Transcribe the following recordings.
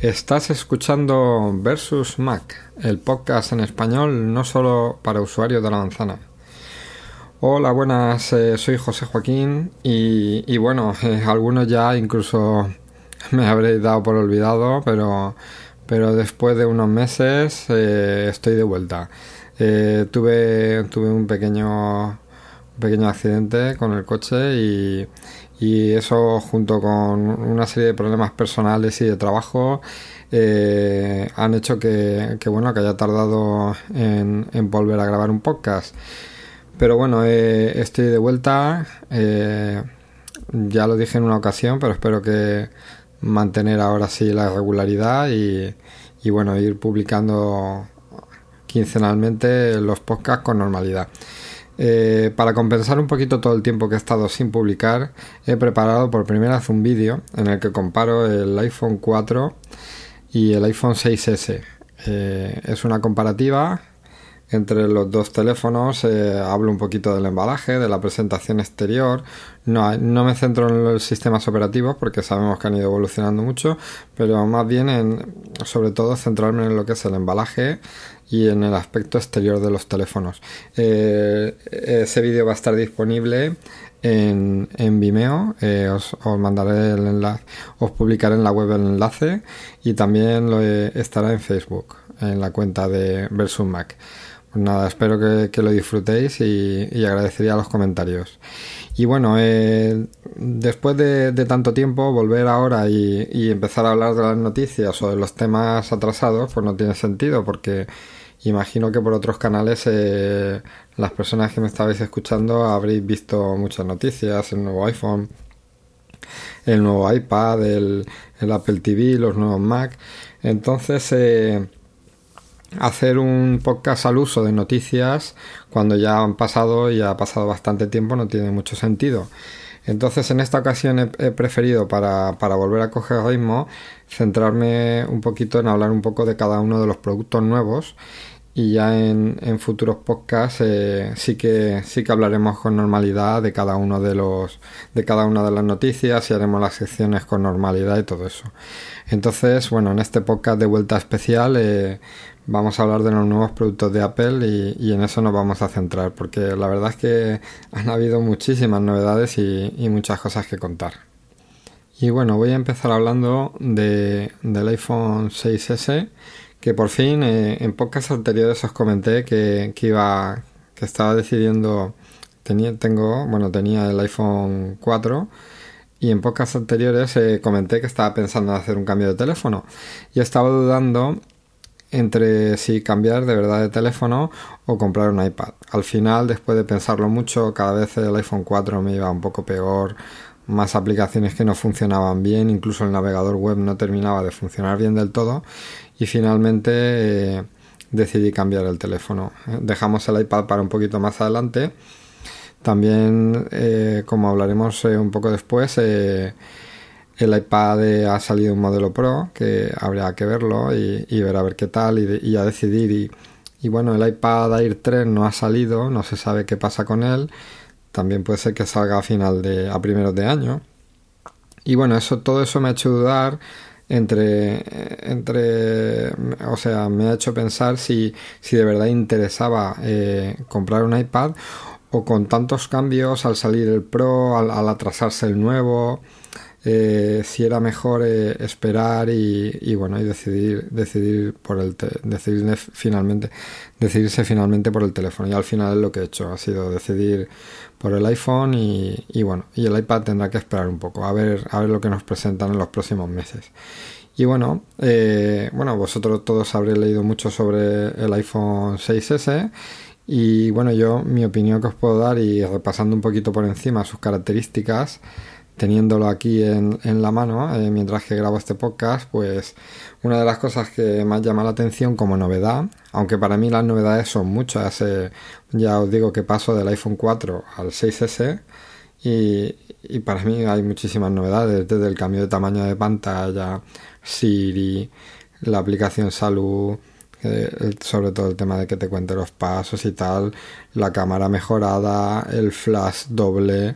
Estás escuchando Versus Mac, el podcast en español no solo para usuarios de la manzana. Hola, buenas, eh, soy José Joaquín y, bueno, eh, algunos ya incluso me habréis dado por olvidado, pero, pero después de unos meses eh, estoy de vuelta. tuve, tuve un pequeño, un pequeño accidente con el coche y, y eso junto con una serie de problemas personales y de trabajo eh, han hecho que, bueno que haya tardado en, volver a grabar un podcast. Pero bueno eh, estoy de vuelta eh, ya lo dije en una ocasión pero espero que mantener ahora sí la regularidad y, y bueno ir publicando quincenalmente los podcasts con normalidad eh, para compensar un poquito todo el tiempo que he estado sin publicar, he preparado por primera vez un vídeo en el que comparo el iPhone 4 y el iPhone 6S. Eh, es una comparativa entre los dos teléfonos. Eh, hablo un poquito del embalaje, de la presentación exterior. No, no me centro en los sistemas operativos porque sabemos que han ido evolucionando mucho, pero más bien en, sobre todo, centrarme en lo que es el embalaje y en el aspecto exterior de los teléfonos. Eh, ese vídeo va a estar disponible en, en Vimeo, eh, os, mandaré el enlace, os publicaré en la web el enlace y también lo, estará en Facebook, en la cuenta de Versus Mac. Pues nada, espero que, lo disfrutéis y, agradecería los comentarios. Y bueno, eh, después de, tanto tiempo, volver ahora y, y, empezar a hablar de las noticias o de los temas atrasados, pues no tiene sentido porque Imagino que por otros canales eh, las personas que me estabais escuchando habréis visto muchas noticias, el nuevo iPhone, el nuevo iPad, el, Apple TV, los nuevos Mac. Entonces, eh, hacer un podcast al uso de noticias cuando ya han pasado y ha pasado bastante tiempo no tiene mucho sentido. Entonces en esta ocasión he, preferido para, para, volver a coger ritmo centrarme un poquito en hablar un poco de cada uno de los productos nuevos y ya en, futuros podcasts eh, sí que sí que hablaremos con normalidad de cada uno de los de cada una de las noticias y haremos las secciones con normalidad y todo eso entonces bueno en este podcast de vuelta especial eh, vamos a hablar de los nuevos productos de Apple y, en eso nos vamos a centrar porque la verdad es que han habido muchísimas novedades y, muchas cosas que contar. Y bueno voy a empezar hablando de, del iPhone 6S que por fin eh, en pocas anteriores os comenté que, iba que estaba decidiendo tenía tengo bueno tenía el iPhone 4 y en pocas anteriores eh, comenté que estaba pensando en hacer un cambio de teléfono. Y estaba dudando entre si cambiar de verdad de teléfono o comprar un iPad. Al final, después de pensarlo mucho, cada vez el iPhone 4 me iba un poco peor, más aplicaciones que no funcionaban bien, incluso el navegador web no terminaba de funcionar bien del todo y finalmente eh, decidí cambiar el teléfono. Dejamos el iPad para un poquito más adelante. También, eh, como hablaremos eh, un poco después, el iPad ha salido un modelo Pro que habría que verlo y, ver a ver qué tal y, y a decidir. Y, bueno, el iPad Air 3 no ha salido, no se sabe qué pasa con él. También puede ser que salga a final de a primeros de año. Y bueno, eso todo eso me ha hecho dudar entre, entre, o sea, me ha hecho pensar si, si de verdad interesaba eh, comprar un iPad o con tantos cambios al salir el Pro, al, atrasarse el nuevo, eh, si era mejor eh, esperar y, bueno y decidir decidir por el decidir finalmente decidirse finalmente por el teléfono y al final lo que he hecho ha sido decidir por el iPhone y, bueno, y el iPad tendrá que esperar un poco a ver, a ver lo que nos presentan en los próximos meses. Y bueno, eh, bueno, vosotros todos habréis leído mucho sobre el iPhone 6S y bueno, yo mi opinión que os puedo dar y repasando un poquito por encima sus características, teniéndolo aquí en, la mano eh, mientras que grabo este podcast, pues una de las cosas que más llama la atención como novedad, aunque para mí las novedades son muchas, ya os digo que paso del iPhone 4 al 6S y, para mí hay muchísimas novedades, desde el cambio de tamaño de pantalla, Siri, la aplicación Salud, eh, sobre todo el tema de que te cuente los pasos y tal, la cámara mejorada, el flash doble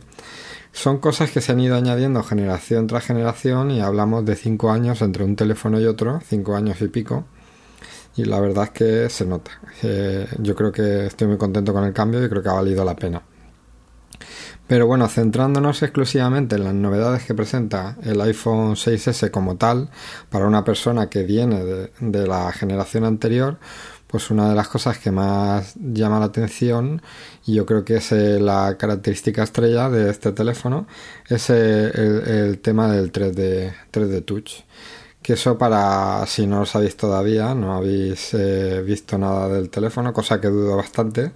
son cosas que se han ido añadiendo generación tras generación y hablamos de cinco años entre un teléfono y otro, cinco años y pico. Y la verdad es que se nota. Eh, yo creo que estoy muy contento con el cambio y creo que ha valido la pena. Pero bueno, centrándonos exclusivamente en las novedades que presenta el iPhone 6S como tal, para una persona que viene de, la generación anterior, pues una de las cosas que más llama la atención, y yo creo que es eh, la característica estrella de este teléfono, es eh, el, tema del 3D, 3D Touch. Que eso para, si no lo sabéis todavía, no habéis eh, visto nada del teléfono, cosa que dudo bastante,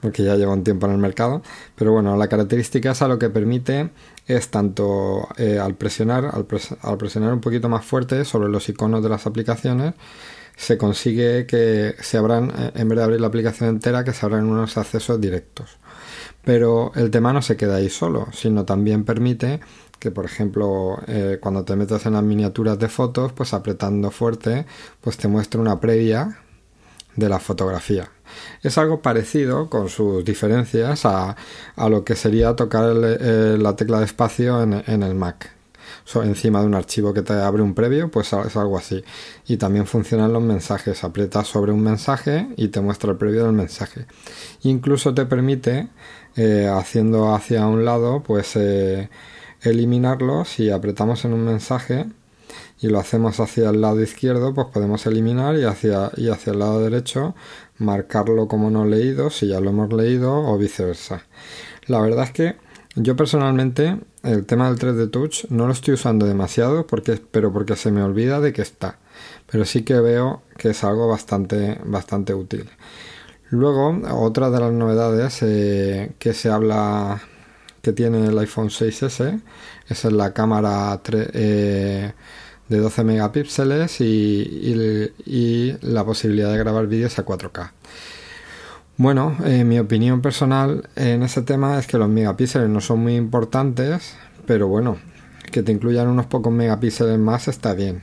porque ya lleva un tiempo en el mercado. Pero bueno, la característica es a lo que permite es tanto al presionar, al, presionar un poquito más fuerte sobre los iconos de las aplicaciones, se consigue que se abran, eh, en vez de abrir la aplicación entera, que se abran unos accesos directos. Pero el tema no se queda ahí solo, sino también permite que por ejemplo eh, cuando te metes en las miniaturas de fotos pues apretando fuerte pues te muestra una previa de la fotografía es algo parecido, con sus diferencias, a, lo que sería tocar la tecla de espacio en, el Mac. Encima de un archivo que te abre un previo, pues es algo así. Y también funcionan los mensajes. Aprietas sobre un mensaje y te muestra el previo del mensaje. Incluso te permite, eh, haciendo hacia un lado, pues eh, eliminarlo si apretamos en un mensaje y lo hacemos hacia el lado izquierdo, pues podemos eliminar y hacia, y hacia el lado derecho marcarlo como no leído si ya lo hemos leído o viceversa. La verdad es que yo personalmente el tema del 3D Touch no lo estoy usando demasiado porque, pero porque se me olvida de que está. Pero sí que veo que es algo bastante, bastante útil. Luego, otra de las novedades eh, que se habla que tiene el iPhone 6S es la cámara 3, de 12 megapíxeles y, la posibilidad de grabar vídeos a 4K. Bueno, mi opinión personal en ese tema es que los megapíxeles no son muy importantes, pero bueno, que te incluyan unos pocos megapíxeles más está bien.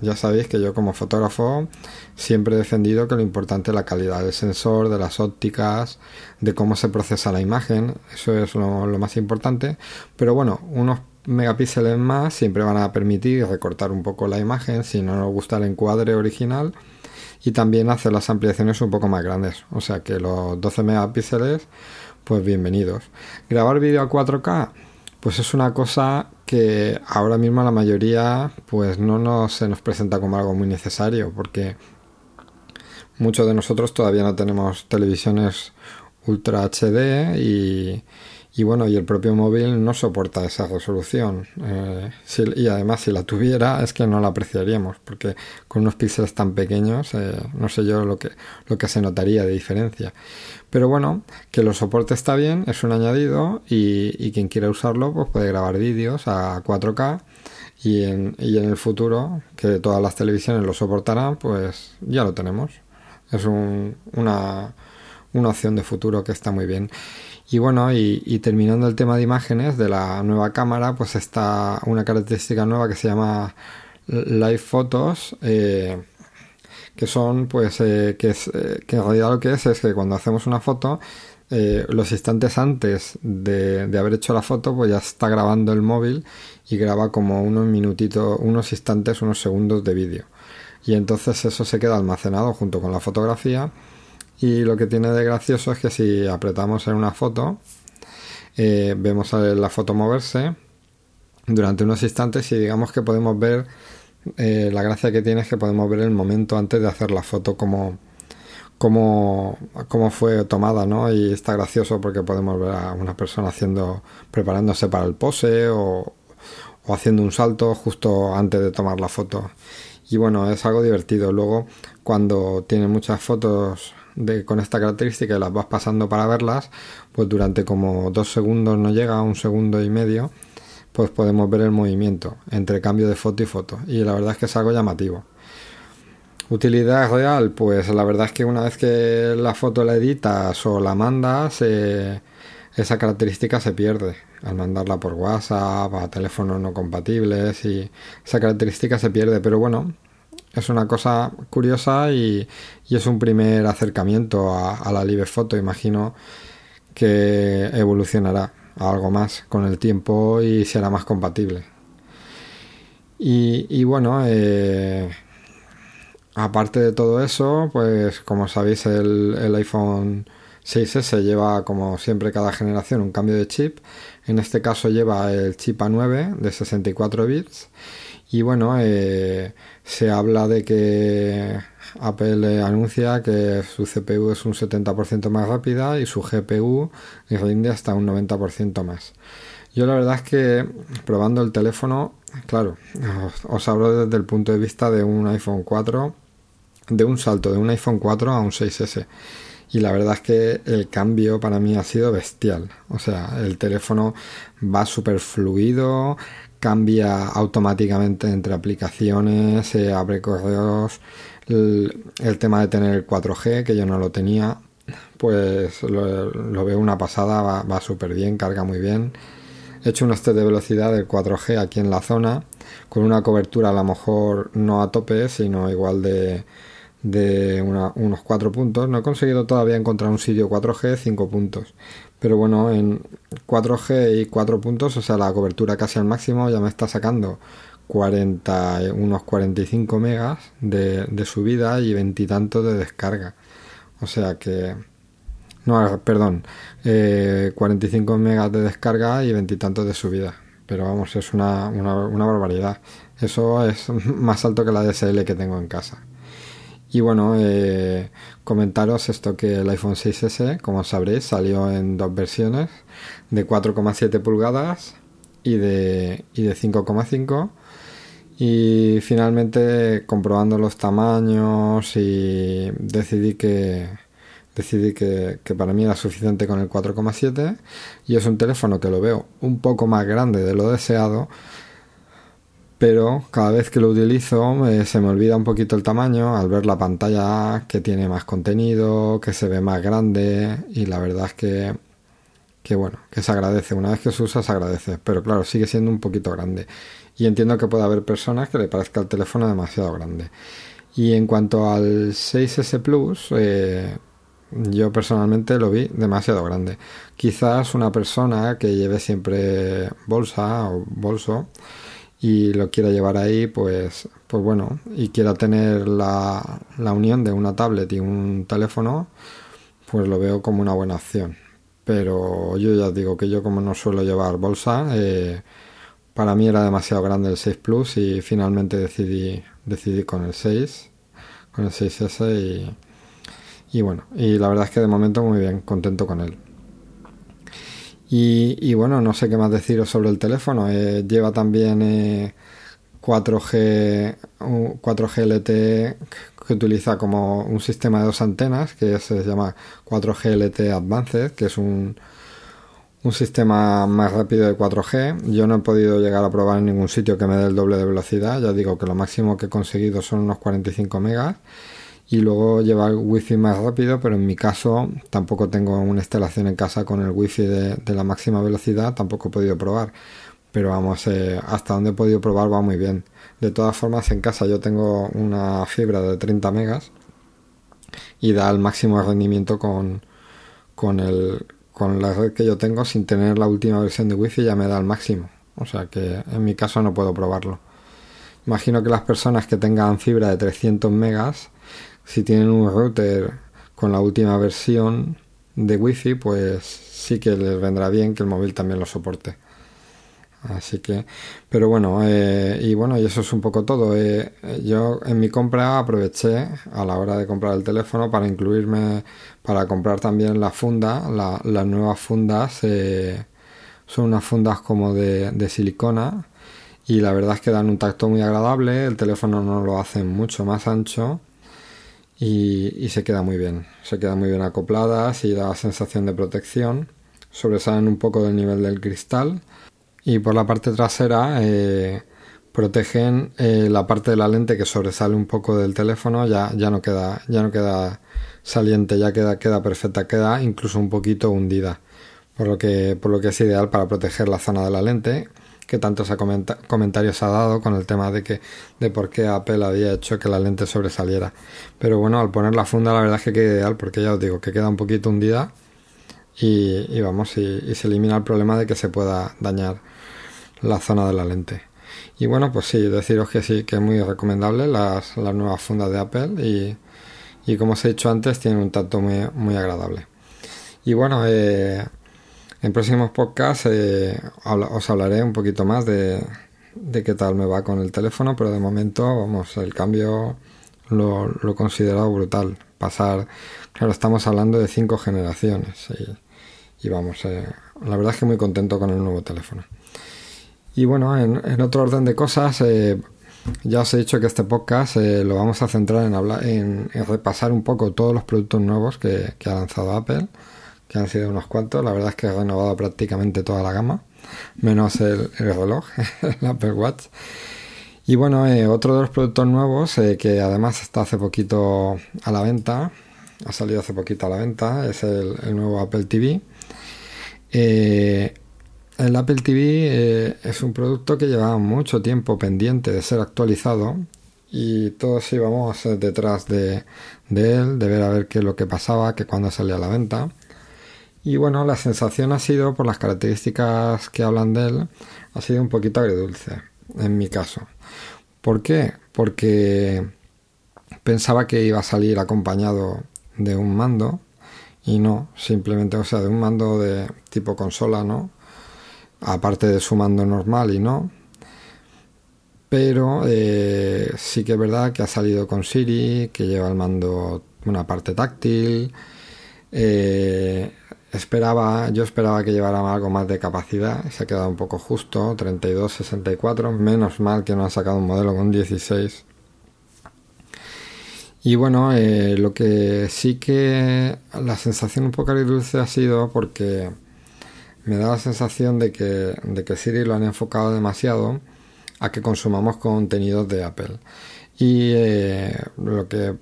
Ya sabéis que yo como fotógrafo siempre he defendido que lo importante es la calidad del sensor, de las ópticas, de cómo se procesa la imagen, eso es lo, lo más importante. Pero bueno, unos megapíxeles más siempre van a permitir recortar un poco la imagen si no nos gusta el encuadre original y también hacer las ampliaciones un poco más grandes. O sea que los 12 megapíxeles, pues bienvenidos. Grabar vídeo a 4K, pues es una cosa que ahora mismo la mayoría pues no se nos presenta como algo muy necesario porque muchos de nosotros todavía no tenemos televisiones ultra HD y y bueno, y el propio móvil no soporta esa resolución. Eh, y además, si la tuviera, es que no la apreciaríamos, porque con unos píxeles tan pequeños, eh, no sé yo lo que, lo que se notaría de diferencia. Pero bueno, que lo soporte está bien, es un añadido, y, quien quiera usarlo, pues puede grabar vídeos a 4K. Y en, y en el futuro, que todas las televisiones lo soportarán, pues ya lo tenemos. Es una, una opción de futuro que está muy bien. Y bueno, y, terminando el tema de imágenes de la nueva cámara, pues está una característica nueva que se llama Live Photos, eh, que son, pues, eh, que, es, eh, que en realidad lo que es es que cuando hacemos una foto, los instantes antes de, de, haber hecho la foto, pues ya está grabando el móvil y graba como unos minutitos, unos instantes, unos segundos de vídeo. Y entonces eso se queda almacenado junto con la fotografía y lo que tiene de gracioso es que si apretamos en una foto, eh, vemos la foto moverse durante unos instantes y digamos que podemos ver, eh, la gracia que tiene es que podemos ver el momento antes de hacer la foto como, como, como fue tomada, ¿no? Y está gracioso porque podemos ver a una persona haciendo, preparándose para el pose o, o haciendo un salto justo antes de tomar la foto. Y bueno, es algo divertido. Luego, cuando tiene muchas fotos con esta característica y las vas pasando para verlas, pues durante como dos segundos no llega, a un segundo y medio, pues podemos ver el movimiento entre cambio de foto y foto. Y la verdad es que es algo llamativo. Utilidad real, pues la verdad es que una vez que la foto la editas o la mandas, esa característica se pierde. Al mandarla por WhatsApp, a teléfonos no compatibles, y esa característica se pierde. Pero bueno, es una cosa curiosa y, es un primer acercamiento a, la live foto. Imagino que evolucionará. algo más con el tiempo y será más compatible. Y, bueno, eh, aparte de todo eso, pues como sabéis el, el iPhone 6S lleva como siempre cada generación un cambio de chip. En este caso lleva el chip A9 de 64 bits. Y bueno, eh, se habla de que Apple anuncia que su CPU es un 70% más rápida y su GPU rinde hasta un 90% más. Yo la verdad es que probando el teléfono, claro, os, hablo desde el punto de vista de un iPhone 4, de un salto de un iPhone 4 a un 6S. Y la verdad es que el cambio para mí ha sido bestial. O sea, el teléfono va súper fluido, cambia automáticamente entre aplicaciones, abre correos, el, tema de tener el 4G, que yo no lo tenía, pues lo, veo una pasada, va, súper bien, carga muy bien. He hecho un test de velocidad del 4G aquí en la zona, con una cobertura a lo mejor no a tope, sino igual de, de unos 4 puntos. No he conseguido todavía encontrar un sitio 4G 5 puntos. Pero bueno, en 4G y 4 puntos, o sea, la cobertura casi al máximo ya me está sacando 40, unos 45 megas de, subida y veintitantos de descarga. O sea que... No, perdón, 45 eh, megas de descarga y veintitantos de subida. Pero vamos, es una, una barbaridad. Eso es más alto que la DSL que tengo en casa. Y bueno, eh, comentaros esto que el iPhone 6S, como sabréis, salió en dos versiones, de 4,7 pulgadas y de, y de 5,5. Y finalmente, comprobando los tamaños y decidí que decidí que, que para mí era suficiente con el 4,7 y es un teléfono que lo veo un poco más grande de lo deseado pero cada vez que lo utilizo eh, se me olvida un poquito el tamaño al ver la pantalla que tiene más contenido, que se ve más grande y la verdad es que, que bueno, que se agradece. Una vez que se usa se agradece, pero claro, sigue siendo un poquito grande. Y entiendo que puede haber personas que le parezca el teléfono demasiado grande. Y en cuanto al 6S Plus, eh, yo personalmente lo vi demasiado grande. Quizás una persona que lleve siempre bolsa o bolso y lo quiera llevar ahí, pues, pues bueno, y quiera tener la, la unión de una tablet y un teléfono, pues lo veo como una buena opción. Pero yo ya digo que yo como no suelo llevar bolsa, eh, para mí era demasiado grande el 6 Plus y finalmente decidí, decidí con el 6, con el 6S y, y bueno, y la verdad es que de momento muy bien, contento con él. Y, bueno, no sé qué más deciros sobre el teléfono. Eh, lleva también 4G, 4G LTE que utiliza como un sistema de dos antenas que se llama 4G LTE Advanced, que es un, un sistema más rápido de 4G. Yo no he podido llegar a probar en ningún sitio que me dé el doble de velocidad. Ya digo que lo máximo que he conseguido son unos 45 megas y luego lleva el wifi más rápido, pero en mi caso tampoco tengo una instalación en casa con el wifi de, de la máxima velocidad, tampoco he podido probar. Pero vamos, eh, hasta donde he podido probar va muy bien. De todas formas, en casa yo tengo una fibra de 30 megas y da el máximo rendimiento con, con, el, con la red que yo tengo sin tener la última versión de wifi ya me da el máximo. O sea que en mi caso no puedo probarlo. Imagino que las personas que tengan fibra de 300 megas si tienen un router con la última versión de Wi-Fi, pues sí que les vendrá bien que el móvil también lo soporte. Así que, pero bueno, eh, y bueno, y eso es un poco todo. Eh, yo en mi compra aproveché a la hora de comprar el teléfono para incluirme, para comprar también la funda. las nuevas fundas eh, son unas fundas como de, de silicona y la verdad es que dan un tacto muy agradable. El teléfono no lo hace mucho más ancho y, se queda muy bien. Se queda muy bien acopladas y da sensación de protección. Sobresalen un poco del nivel del cristal y por la parte trasera eh, protegen eh, la parte de la lente que sobresale un poco del teléfono ya, ya no queda ya no queda saliente ya queda queda perfecta queda incluso un poquito hundida por lo que por lo que es ideal para proteger la zona de la lente que tantos comentarios ha dado con el tema de que de por qué Apple había hecho que la lente sobresaliera. Pero bueno, al poner la funda la verdad es que queda ideal porque ya os digo que queda un poquito hundida y, vamos, y, se elimina el problema de que se pueda dañar la zona de la lente. Y bueno, pues sí, deciros que sí, que es muy recomendable las, las nuevas fundas de Apple y, y como os he dicho antes, tienen un tacto muy, muy agradable. Y bueno, eh, en próximos podcasts eh, os hablaré un poquito más de, qué tal me va con el teléfono, pero de momento, vamos, el cambio lo, lo he considerado brutal. Pasar, claro, estamos hablando de cinco generaciones y, vamos, eh, la verdad es que muy contento con el nuevo teléfono. Y bueno, en, otro orden de cosas, eh, ya os he dicho que este podcast eh, lo vamos a centrar en, hablar, en, repasar un poco todos los productos nuevos que, ha lanzado Apple, que han sido unos cuantos. La verdad es que ha renovado prácticamente toda la gama, menos el, reloj, el Apple Watch. Y bueno, eh, otro de los productos nuevos que además está hace poquito a la venta, ha salido hace poquito a la venta, es el, nuevo Apple TV. Eh, el Apple TV eh, es un producto que llevaba mucho tiempo pendiente de ser actualizado y todos íbamos detrás de, él, de ver a ver qué es lo que pasaba, que cuando salía a la venta. Y bueno, la sensación ha sido, por las características que hablan de él, ha sido un poquito agridulce, en mi caso. ¿Por qué? Porque pensaba que iba a salir acompañado de un mando y no, simplemente, o sea, de un mando de tipo consola, ¿no? aparte de su mando normal y no. Pero eh, sí que es verdad que ha salido con Siri, que lleva el mando una parte táctil. Eh, esperaba, yo esperaba que llevara algo más de capacidad, se ha quedado un poco justo, 32, 64, menos mal que no ha sacado un modelo con 16. Y bueno, eh, lo que sí que la sensación un poco agridulce ha sido porque me da la sensación de que, de que Siri lo han enfocado demasiado a que consumamos contenidos de Apple. Y eh, lo que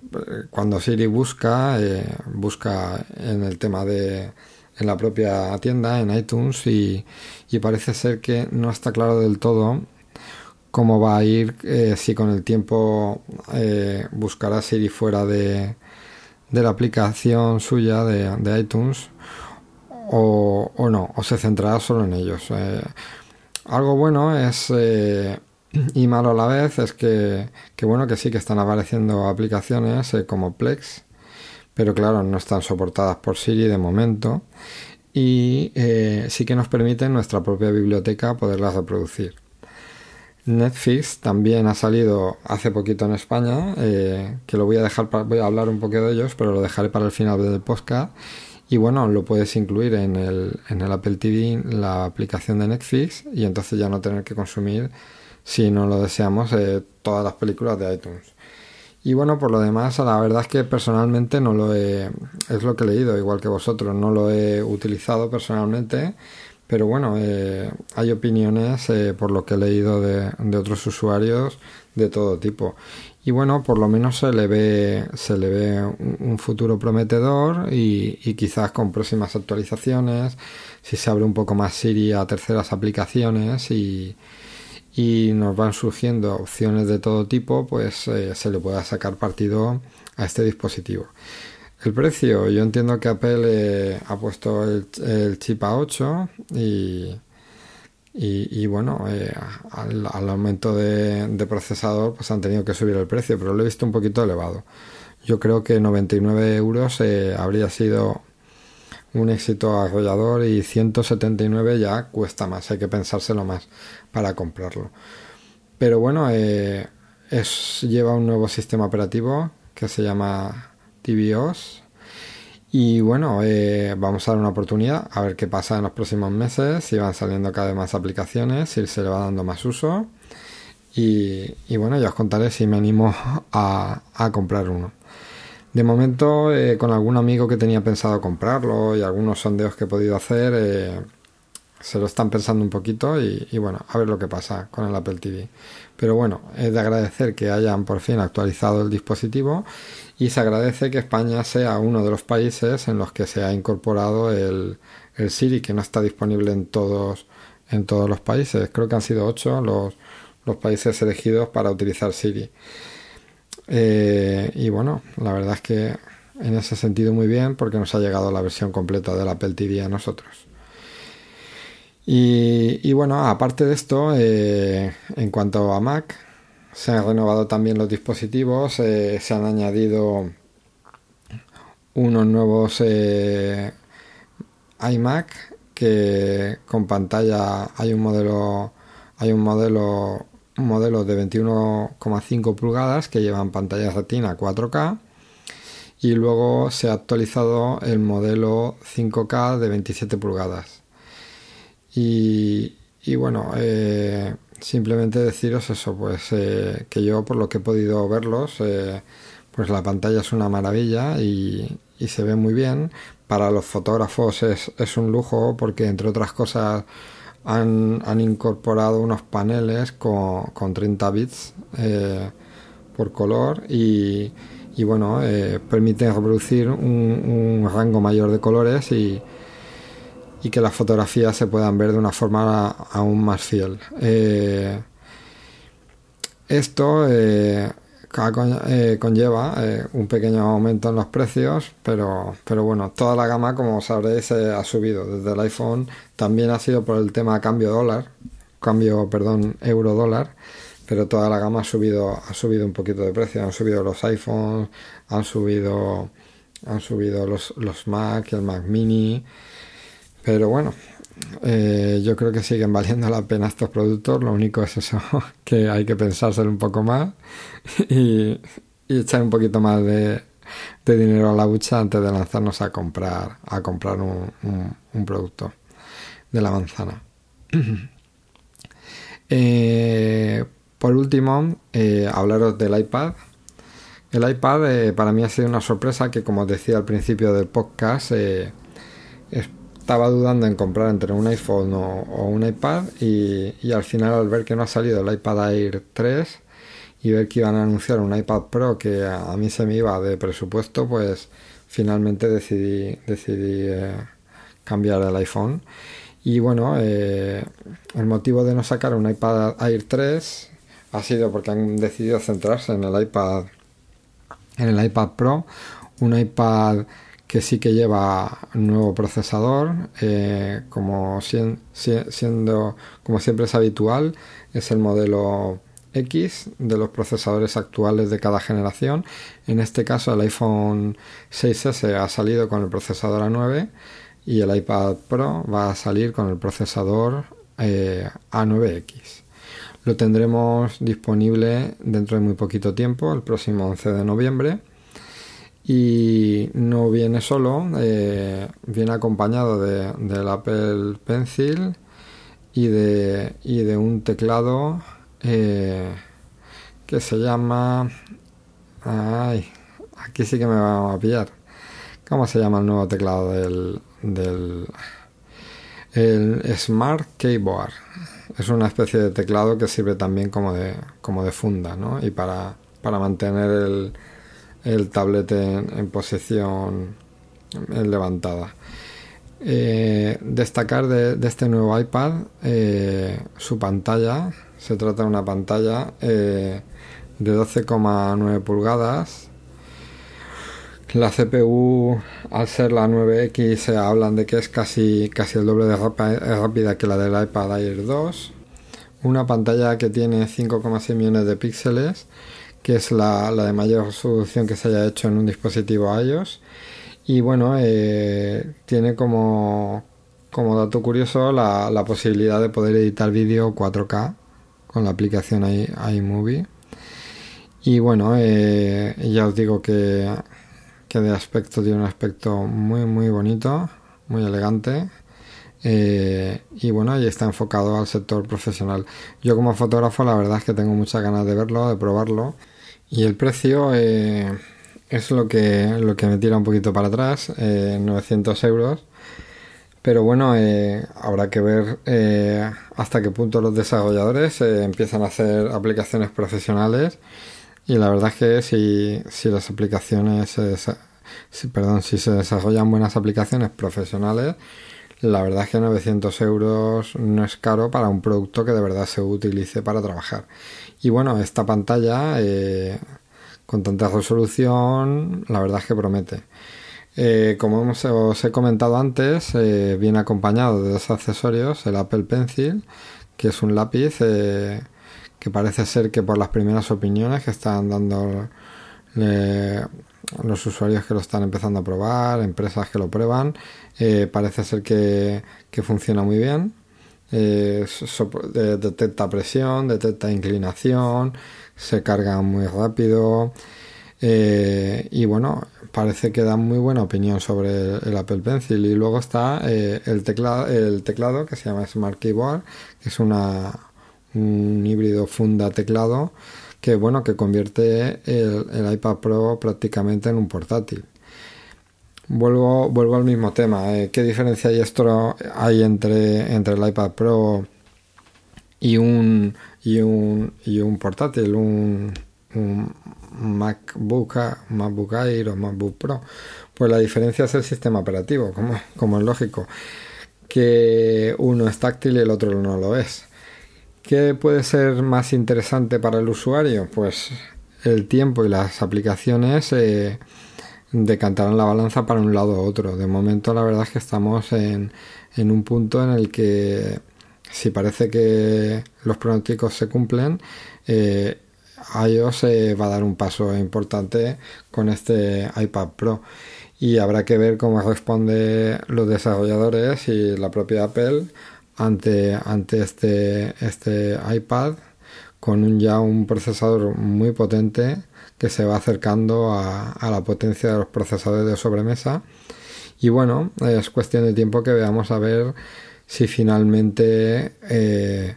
cuando Siri busca, eh, busca en el tema de en la propia tienda, en iTunes, y, parece ser que no está claro del todo cómo va a ir eh, si con el tiempo buscará Siri fuera de, de la aplicación suya de, de iTunes o, o no, o se centrará solo en ellos. Eh, algo bueno es eh, y malo a la vez es que, que, bueno que sí que están apareciendo aplicaciones eh, como Plex, pero claro no están soportadas por Siri de momento y sí que nos permiten nuestra propia biblioteca poderlas reproducir. Netflix también ha salido hace poquito en España, que lo voy a dejar, voy a hablar un poco de ellos, pero lo dejaré para el final del podcast y bueno, lo puedes incluir en el, en el Apple TV, la aplicación de Netflix, y entonces ya no tener que consumir, si no lo deseamos, eh, todas las películas de iTunes. Y bueno, por lo demás, la verdad es que personalmente no lo he, es lo que he leído, igual que vosotros, no lo he utilizado personalmente, pero bueno, eh, hay opiniones eh, por lo que he leído de, de otros usuarios de todo tipo. Y bueno, por lo menos se le ve, se le ve un, futuro prometedor y, quizás con próximas actualizaciones, si se abre un poco más Siri a terceras aplicaciones y, nos van surgiendo opciones de todo tipo, pues eh, se le pueda sacar partido a este dispositivo. El precio, yo entiendo que Apple eh, ha puesto el, chip a 8 y y, bueno, eh, al, aumento de, procesador pues han tenido que subir el precio, pero lo he visto un poquito elevado. Yo creo que 99 euros habría sido un éxito arrollador y 179 ya cuesta más, hay que pensárselo más para comprarlo. Pero bueno, eh, es, lleva un nuevo sistema operativo que se llama tvOS y bueno, eh, vamos a dar una oportunidad a ver qué pasa en los próximos meses, si van saliendo cada vez más aplicaciones, si se le va dando más uso. Y, bueno, ya os contaré si me animo a, comprar uno. De momento, eh, con algún amigo que tenía pensado comprarlo y algunos sondeos que he podido hacer, se lo están pensando un poquito y, bueno, a ver lo que pasa con el Apple TV. Pero bueno, es de agradecer que hayan por fin actualizado el dispositivo y se agradece que España sea uno de los países en los que se ha incorporado el, el Siri, que no está disponible en todos, en todos los países. Creo que han sido ocho los, los países elegidos para utilizar Siri. Eh, y bueno, la verdad es que en ese sentido muy bien porque nos ha llegado la versión completa del Apple TV a nosotros. Y, bueno, aparte de esto, eh, en cuanto a Mac, se han renovado también los dispositivos, eh, se han añadido unos nuevos eh, iMac que con pantalla hay un modelo hay un modelo un modelo de 21,5 pulgadas que llevan pantalla retina 4K y luego se ha actualizado el modelo 5K de 27 pulgadas y, bueno, eh, simplemente deciros eso, pues eh, que yo por lo que he podido verlos, eh, pues la pantalla es una maravilla y, se ve muy bien. Para los fotógrafos es, un lujo porque entre otras cosas han, han incorporado unos paneles con, con 30 bits por color y, y bueno, permiten reproducir un, un rango mayor de colores y, y que las fotografías se puedan ver de una forma aún más fiel. Eh, esto eh, eh, conlleva un pequeño aumento en los precios, pero, pero bueno, toda la gama, como sabréis, ha subido. Desde el iPhone también ha sido por el tema cambio dólar, cambio, perdón, euro dólar, pero toda la gama ha subido, ha subido un poquito de precio. Han subido los iPhones, han subido, han subido los, los Mac, el Mac Mini. Pero bueno, eh, yo creo que siguen valiendo la pena estos productos. Lo único es eso, que hay que pensárselo un poco más y, echar un poquito más de, dinero a la hucha antes de lanzarnos a comprar, a comprar un, producto de la manzana. Eh, por último, eh, hablaros del iPad. El iPad para mí ha sido una sorpresa que, como decía al principio del podcast, es estaba dudando en comprar entre un iPhone o, un iPad y, al final al ver que no ha salido el iPad Air 3 y ver que iban a anunciar un iPad Pro que a, mí se me iba de presupuesto, pues finalmente decidí, decidí eh, cambiar el iPhone. Y bueno, eh, el motivo de no sacar un iPad Air 3 ha sido porque han decidido centrarse en el iPad en el iPad Pro, un iPad que sí que lleva nuevo procesador, eh, como, siendo, como siempre es habitual, es el modelo X de los procesadores actuales de cada generación. En este caso el iPhone 6S ha salido con el procesador A9 y el iPad Pro va a salir con el procesador eh, A9X. Lo tendremos disponible dentro de muy poquito tiempo, el próximo 11 de noviembre y no viene solo, eh, viene acompañado de, del Apple Pencil y de, y de un teclado eh, que se llama... Ay, aquí sí que me va a pillar. ¿Cómo se llama el nuevo teclado del, del el Smart Keyboard? Es una especie de teclado que sirve también como de, como de funda, ¿no? Y para, para mantener el, el tablet en, posición levantada. Eh, destacar de, este nuevo iPad eh, su pantalla. Se trata de una pantalla eh, de 12,9 pulgadas. La CPU, al ser la 9X, se hablan de que es casi, casi el doble de rápida que la del iPad Air 2. Una pantalla que tiene 5,6 millones de píxeles que es la, de mayor resolución que se haya hecho en un dispositivo iOS. Y bueno, eh, tiene como, como dato curioso la, la posibilidad de poder editar vídeo 4K con la aplicación iMovie. Y bueno, eh, ya os digo que, que, de aspecto tiene un aspecto muy muy bonito, muy elegante. Eh, y bueno, ahí está enfocado al sector profesional. Yo como fotógrafo la verdad es que tengo muchas ganas de verlo, de probarlo. Y el precio eh, es lo que, lo que me tira un poquito para atrás, 900 eh, euros. Pero bueno, eh, habrá que ver hasta qué punto los desarrolladores empiezan a hacer aplicaciones profesionales. Y la verdad es que si, si las aplicaciones, si, perdón, si se desarrollan buenas aplicaciones profesionales, la verdad es que 900 euros no es caro para un producto que de verdad se utilice para trabajar. Y bueno, esta pantalla, eh, con tanta resolución, la verdad es que promete. Eh, como os he comentado antes, eh, viene acompañado de dos accesorios, el Apple Pencil, que es un lápiz que parece ser que por las primeras opiniones que están dando los usuarios que lo están empezando a probar, empresas que lo prueban, parece ser que, funciona muy bien. detecta presión, detecta inclinación, se carga muy rápido. y bueno, parece que da muy buena opinión sobre el Apple Pencil. Y luego está eh, el, teclado, el teclado que se llama Smart Keyboard, que es una, un híbrido funda teclado que bueno que convierte el, iPad Pro prácticamente en un portátil. Vuelvo, vuelvo al mismo tema. Eh, ¿Qué diferencia hay, esto, hay entre, entre el iPad Pro y un, y un, y un portátil? Un, un MacBook, MacBook Air o MacBook Pro. Pues la diferencia es el sistema operativo, como, como es lógico, que uno es táctil y el otro no lo es. ¿Qué puede ser más interesante para el usuario? Pues el tiempo y las aplicaciones eh, decantarán la balanza para un lado u otro. De momento la verdad es que estamos en, en un punto en el que si parece que los pronósticos se cumplen, eh, iOS eh, va a dar un paso importante con este iPad Pro y habrá que ver cómo responde los desarrolladores y la propia Apple ante, ante este, este iPad con un, ya un procesador muy potente que se va acercando a, la potencia de los procesadores de sobremesa. Y bueno es cuestión de tiempo que veamos a ver si finalmente eh,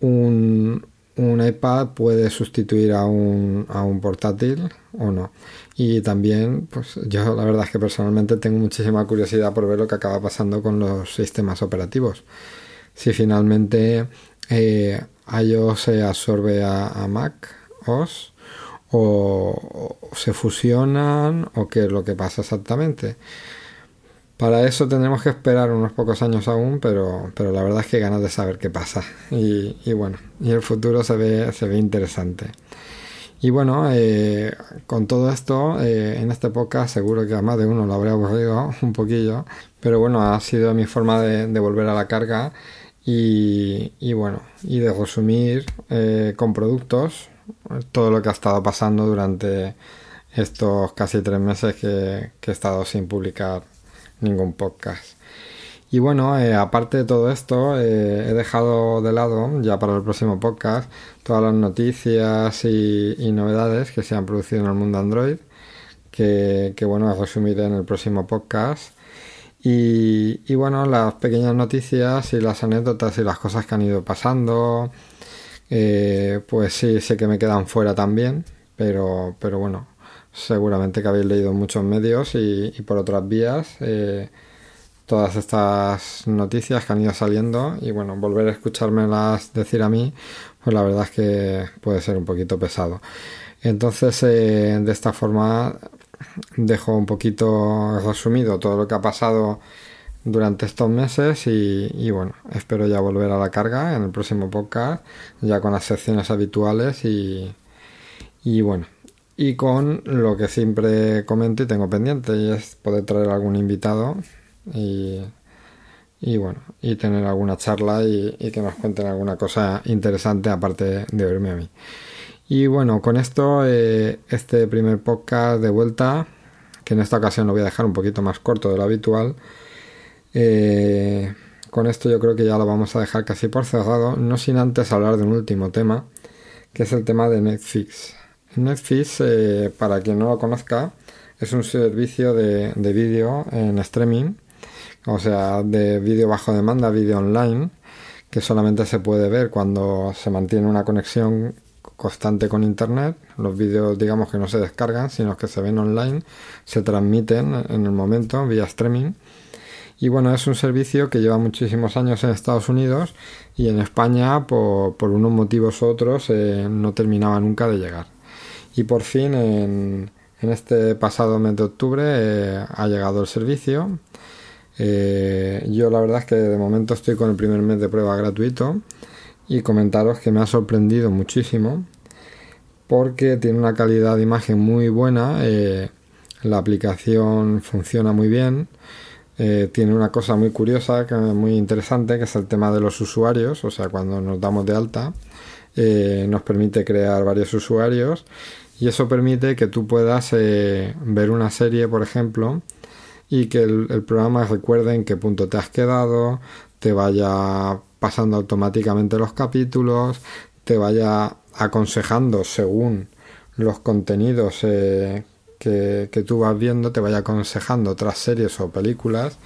un, un iPad puede sustituir a un, a un portátil o no. Y también, pues yo la verdad es que personalmente tengo muchísima curiosidad por ver lo que acaba pasando con los sistemas operativos. Si finalmente eh, iOS se absorbe a, Mac OS o, o, se fusionan o qué es lo que pasa exactamente. Para eso tendremos que esperar unos pocos años aún, pero, pero la verdad es que ganas de saber qué pasa. Y, bueno, y el futuro se ve, se ve interesante. Y bueno, eh, con todo esto, eh, en esta época seguro que a más de uno lo habrá aburrido un poquillo, pero bueno, ha sido mi forma de, volver a la carga y, bueno, y de resumir eh, con productos todo lo que ha estado pasando durante estos casi tres meses que he estado sin publicar ningún podcast. Y bueno, eh, aparte de todo esto, eh, he dejado de lado, ya para el próximo podcast, todas las noticias y, novedades que se han producido en el mundo Android, que, que bueno, resumiré en el próximo podcast. Y, y, bueno, las pequeñas noticias y las anécdotas y las cosas que han ido pasando, eh, pues sí, sé que me quedan fuera también, pero, pero bueno, seguramente que habéis leído muchos medios y, por otras vías eh, todas estas noticias que han ido saliendo y bueno, volver a escuchármelas decir a mí, pues la verdad es que puede ser un poquito pesado. Entonces, eh, de esta forma dejo un poquito resumido todo lo que ha pasado durante estos meses y, bueno, espero ya volver a la carga en el próximo podcast, ya con las secciones habituales y, y bueno, y con lo que siempre comento y tengo pendiente y es poder traer algún invitado y, bueno y tener alguna charla y, que nos cuenten alguna cosa interesante aparte de oírme a mí. Y bueno con esto eh, este primer podcast de vuelta que en esta ocasión lo voy a dejar un poquito más corto de lo habitual eh, con esto yo creo que ya lo vamos a dejar casi por cerrado no sin antes hablar de un último tema que es el tema de Netflix Netflix, eh, para quien no lo conozca, es un servicio de, vídeo en streaming, o sea, de vídeo bajo demanda, vídeo online, que solamente se puede ver cuando se mantiene una conexión constante con internet. Los vídeos, digamos que no se descargan, sino que se ven online, se transmiten en el momento vía streaming. Y bueno, es un servicio que lleva muchísimos años en Estados Unidos y en España, por, unos motivos u otros, eh, no terminaba nunca de llegar. Y por fin, en, este pasado mes de octubre, eh, ha llegado el servicio. Eh, yo la verdad es que de momento estoy con el primer mes de prueba gratuito y comentaros que me ha sorprendido muchísimo porque tiene una calidad de imagen muy buena, eh, la aplicación funciona muy bien, tiene una cosa muy curiosa, que muy interesante, que es el tema de los usuarios, o sea, cuando nos damos de alta, nos permite crear varios usuarios y eso permite que tú puedas ver una serie, por ejemplo, y que el, el, programa recuerde en qué punto te has quedado, te vaya pasando automáticamente los capítulos, te vaya aconsejando según los contenidos eh, que, que, tú vas viendo, te vaya aconsejando otras series o películas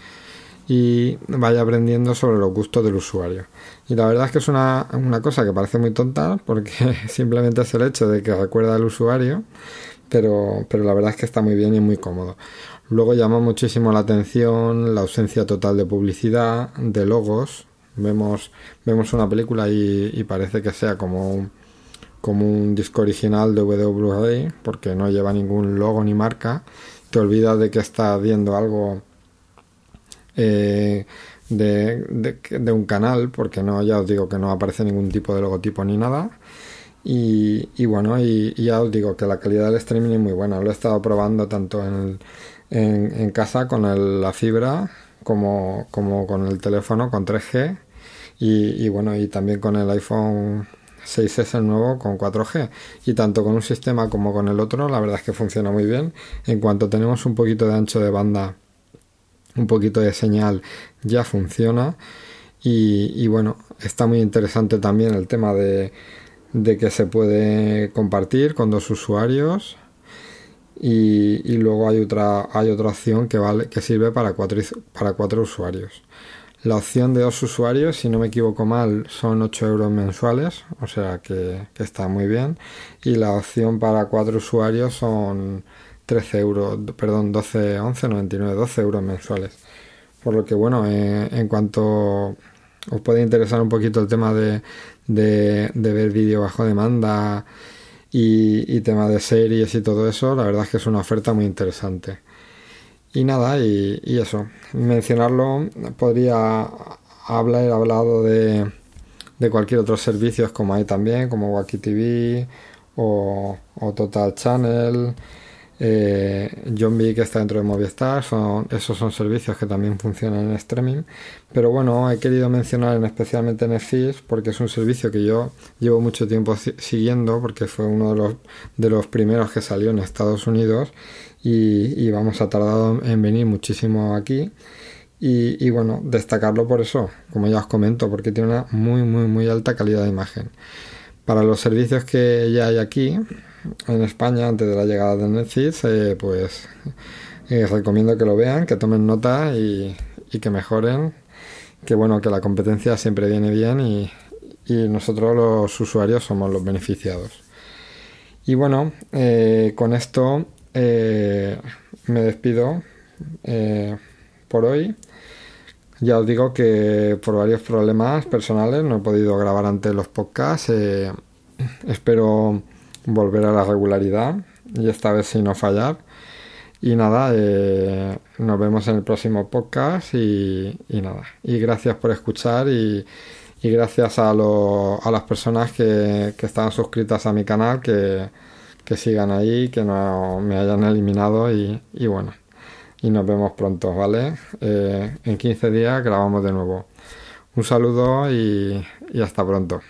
y vaya aprendiendo sobre los gustos del usuario. Y la verdad es que es una, una cosa que parece muy tonta porque simplemente es el hecho de que recuerda al usuario, pero, pero la verdad es que está muy bien y muy cómodo. Luego llama muchísimo la atención la ausencia total de publicidad, de logos. Vemos, vemos una película y, parece que sea como un, como un disco original de Blu-ray porque no lleva ningún logo ni marca. Te olvidas de que estás viendo algo eh, de, de, un canal porque no, ya os digo que no aparece ningún tipo de logotipo ni nada. Y, y bueno, y, ya os digo que la calidad del streaming es muy buena. Lo he estado probando tanto en, en, casa con el, la fibra como, como con el teléfono con 3G y, y bueno, y también con el iPhone 6S nuevo con 4G y tanto con un sistema como con el otro la verdad es que funciona muy bien en cuanto tenemos un poquito de ancho de banda un poquito de señal ya funciona. Y, bueno está muy interesante también el tema de, de, que se puede compartir con dos usuarios. Y, luego hay otra hay otra opción que vale que sirve para cuatro para cuatro usuarios. La opción de dos usuarios, si no me equivoco mal, son 8 euros mensuales, o sea que está muy bien. Y la opción para cuatro usuarios son 13 euros, perdón, 12, 11, 99, 12 euros mensuales. Por lo que bueno, eh, en cuanto os puede interesar un poquito el tema de, de, ver vídeo bajo demanda y, tema de series y todo eso, la verdad es que es una oferta muy interesante. Y nada, y, eso, mencionarlo, podría haber hablado de, de cualquier otro servicio como hay también, como Wacky TV o Total Channel, eh, John que está dentro de Movistar, esos son servicios que también funcionan en streaming. Pero bueno, he querido mencionar en especialmente Netflix porque es un servicio que yo llevo mucho tiempo siguiendo porque fue uno de los, de los primeros que salió en Estados Unidos y, vamos a tardar en venir muchísimo aquí. Y, y, bueno, destacarlo por eso, como ya os comento, porque tiene una muy, muy, muy alta calidad de imagen. Para los servicios que ya hay aquí, en España, antes de la llegada de Netflix, eh, pues eh, recomiendo que lo vean, que tomen nota y, que mejoren. Que bueno, que la competencia siempre viene bien y, nosotros los usuarios somos los beneficiados. Y bueno, eh, con esto me despido por hoy. Ya os digo que por varios problemas personales no he podido grabar antes los podcasts. Eh, espero volver a la regularidad y esta vez sin no fallar. Y nada, eh, nos vemos en el próximo podcast y, nada. Y gracias por escuchar y, gracias a, lo, a las personas que, que están suscritas a mi canal que que sigan ahí, que no me hayan eliminado y bueno, y nos vemos pronto, ¿vale? Eh, en 15 días grabamos de nuevo. Un saludo y, y hasta pronto.